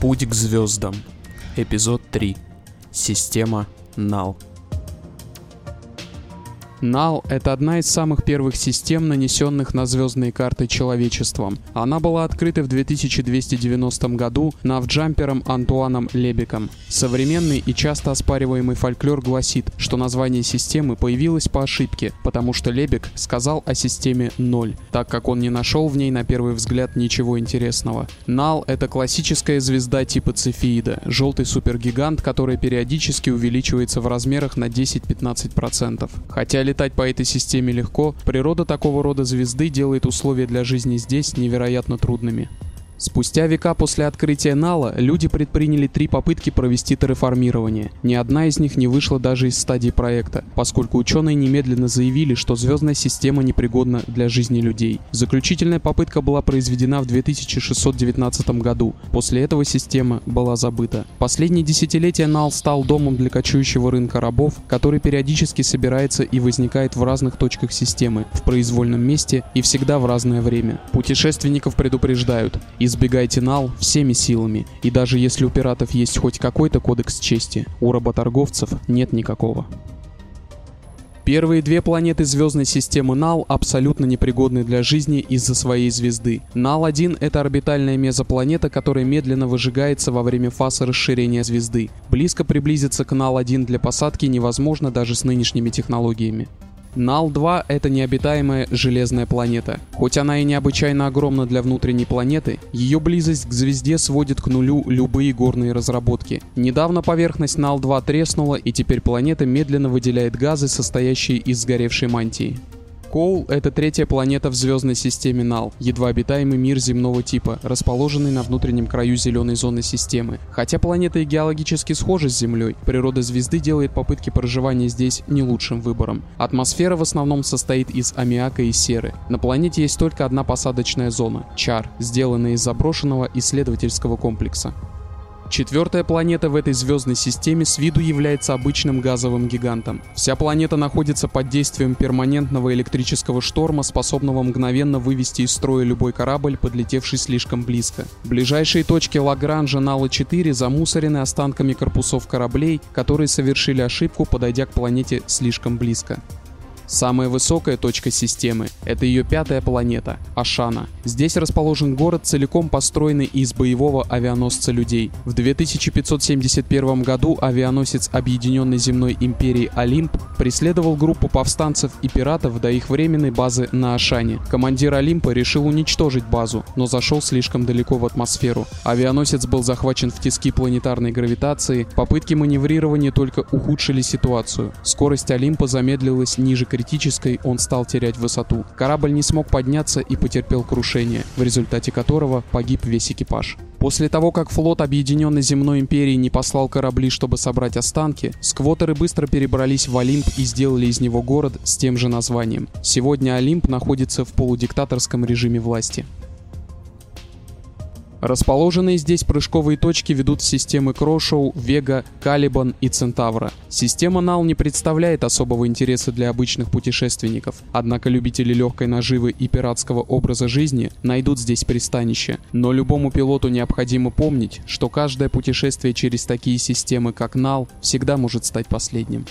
Путь к звездам. Эпизод 3. Система Нал. Нал — это одна из самых первых систем, нанесенных на звездные карты человечеством. Она была открыта в 2290 году навджампером Антуаном Лебеком. Современный и часто оспариваемый фольклор гласит, что название системы появилось по ошибке, потому что Лебек сказал о системе 0, так как он не нашел в ней на первый взгляд ничего интересного. Нал — это классическая звезда типа Цефеида, желтый супергигант, который периодически увеличивается в размерах на 10-15%. Хотя летать по этой системе легко, природа такого рода звезды делает условия для жизни здесь невероятно трудными. Спустя века после открытия Нала люди предприняли три попытки провести терраформирование. Ни одна из них не вышла даже из стадии проекта, поскольку ученые немедленно заявили, что звездная система непригодна для жизни людей. Заключительная попытка была произведена в 2619 году. После этого система была забыта. Последние десятилетия Нал стал домом для кочующего рынка рабов, который периодически собирается и возникает в разных точках системы, в произвольном месте и всегда в разное время. Путешественников предупреждают, Избегайте нал всеми силами, и даже если у пиратов есть хоть какой-то кодекс чести, у работорговцев нет никакого. Первые две планеты звездной системы Нал абсолютно непригодны для жизни из-за своей звезды. Нал-1 — это орбитальная мезопланета, которая медленно выжигается во время фазы расширения звезды. Близко приблизиться к Нал-1 для посадки невозможно даже с нынешними технологиями. Нал-2 — это необитаемая железная планета. Хоть она и необычайно огромна для внутренней планеты, ее близость к звезде сводит к нулю любые горные разработки. Недавно поверхность Нал-2 треснула, и теперь планета медленно выделяет газы, состоящие из сгоревшей мантии. Коул — это третья планета в звездной системе Нал, едва обитаемый мир земного типа, расположенный на внутреннем краю зеленой зоны системы. Хотя планеты геологически схожи с Землей, природа звезды делает попытки проживания здесь не лучшим выбором. Атмосфера в основном состоит из аммиака и серы. На планете есть только одна посадочная зона — Чар, сделанная из заброшенного исследовательского комплекса. Четвертая планета в этой звездной системе с виду является обычным газовым гигантом. Вся планета находится под действием перманентного электрического шторма, способного мгновенно вывести из строя любой корабль, подлетевший слишком близко. Ближайшие точки Лагранжа Нала-4 замусорены останками корпусов кораблей, которые совершили ошибку, подойдя к планете слишком близко. Самая высокая точка системы — это ее пятая планета — Ашана. Здесь расположен город, целиком построенный из боевого авианосца людей. В 2571 году авианосец Объединенной земной империи Олимп преследовал группу повстанцев и пиратов до их временной базы на Ашане. Командир Олимпа решил уничтожить базу, но зашел слишком далеко в атмосферу. Авианосец был захвачен в тиски планетарной гравитации, попытки маневрирования только ухудшили ситуацию. Скорость Олимпа замедлилась ниже критической, он стал терять высоту. Корабль не смог подняться и потерпел крушение, в результате которого погиб весь экипаж. После того, как флот Объединенной Земной Империи не послал корабли, чтобы собрать останки, сквотеры быстро перебрались в Олимп и сделали из него город с тем же названием. Сегодня Олимп находится в полудиктаторском режиме власти. Расположенные здесь прыжковые точки ведут в системы Крошоу, Вега, Калибан и Центавра. Система Нал не представляет особого интереса для обычных путешественников, однако любители легкой наживы и пиратского образа жизни найдут здесь пристанище. Но любому пилоту необходимо помнить, что каждое путешествие через такие системы, как Нал, всегда может стать последним.